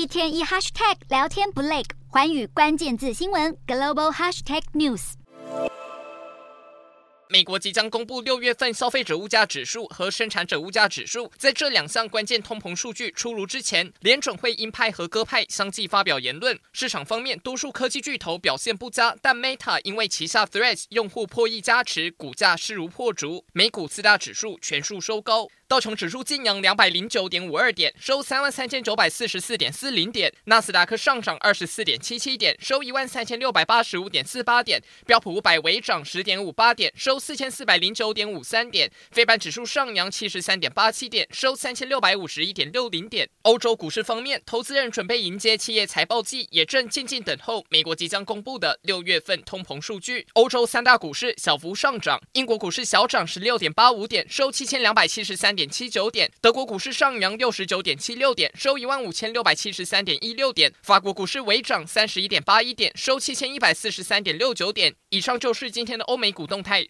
一天一 hashtag 聊天不累，寰宇关键字新闻 global hashtag news。美国即将公布六月份消费者物价指数和生产者物价指数，在这两项关键通膨数据出炉之前，联准会鹰派和鸽派相继发表言论。市场方面，多数科技巨头表现不佳，但 Meta 因为旗下 Threads 用户破亿加持，股价势如破竹。美股四大指数全数收高。道琼指数劲扬两百零九点五二点，收三万三千九百四十四点四零点；纳斯达克上涨二十四点七七点，收一万三千六百八十五点四八点；标普五百微涨十点五八点，收四千四百零九点五三点；费半指数上扬七十三点八七点，收三千六百五十一点六零点。欧洲股市方面，投资人准备迎接企业财报季，也正静静等候美国即将公布的六月份通膨数据。欧洲三大股市小幅上涨，英国股市小涨十六点八五点，收七千两百七十三点。点七九点，德国股市上扬六十九点七六点，收一万五千六百七十三点一六点，法国股市微涨三十一点八一点，收七千一百四十三点六九点。以上就是今天的欧美股动态。